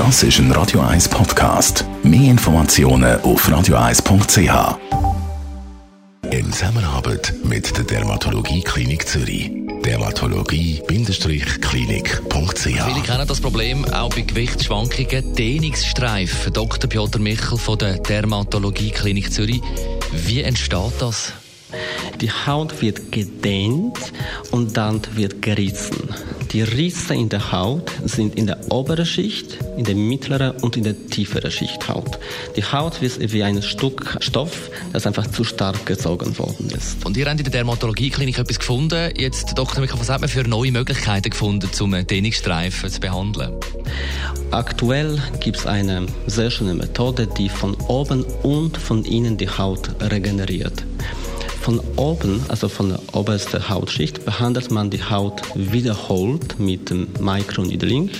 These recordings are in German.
Das ist ein Radio 1 Podcast. Mehr Informationen auf radio1.ch. In Zusammenarbeit mit der Dermatologie Klinik Zürich. Dermatologie-klinik.ch Viele kennen das Problem auch bei Gewichtsschwankungen. Dehnungsstreifen. Dr. Piotr Michel von der Dermatologie Klinik Zürich. Wie entsteht das? Die Haut wird gedehnt und dann wird gerissen. Die Risse in der Haut sind in der oberen Schicht, in der mittleren und in der tieferen Schicht Haut. Die Haut ist wie ein Stück Stoff, das einfach zu stark gezogen worden ist. Und ihr habt in der Dermatologieklinik etwas gefunden. Jetzt, Dr. Michael, was hat man für neue Möglichkeiten gefunden, um Dehnungsstreifen zu behandeln? Aktuell gibt es eine sehr schöne Methode, die von oben und von innen die Haut regeneriert. Von oben, also von der obersten Hautschicht, behandelt man die Haut wiederholt mit dem Mikroneedling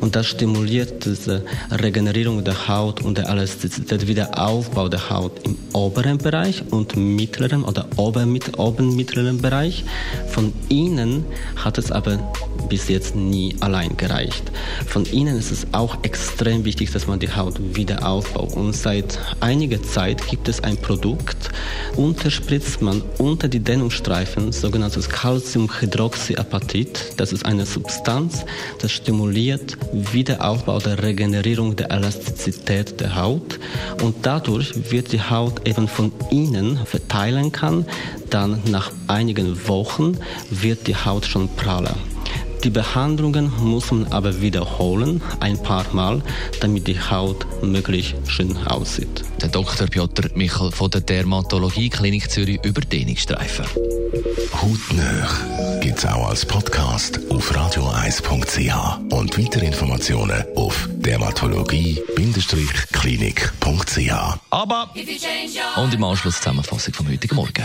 und das stimuliert diese Regenerierung der Haut und der Elastizität, Wiederaufbau der Haut im oberen Bereich und mittleren oder oben, oben mittleren Bereich. Von innen hat es aber bis jetzt nie allein gereicht. Von innen ist es auch extrem wichtig, dass man die Haut wieder aufbaut. Und seit einiger Zeit gibt es ein Produkt, unterspritzt man unter die Dehnungsstreifen sogenanntes Calciumhydroxyapatit. Das ist eine Substanz, das stimuliert Wiederaufbau der Regenerierung der Elastizität der Haut und dadurch wird die Haut eben von innen verteilen kann. Dann nach einigen Wochen wird die Haut schon praller. Die Behandlungen muss man aber wiederholen, ein paar Mal, damit die Haut möglichst schön aussieht. Der Dr. Piotr Michel von der Dermatologie Klinik Zürich über Dehnungsstreifen. Hautnöch gibt es auch als Podcast auf radio1.ch und weitere Informationen auf dermatologie-klinik.ch. Aber und im Anschluss Zusammenfassung vom heutigen Morgen.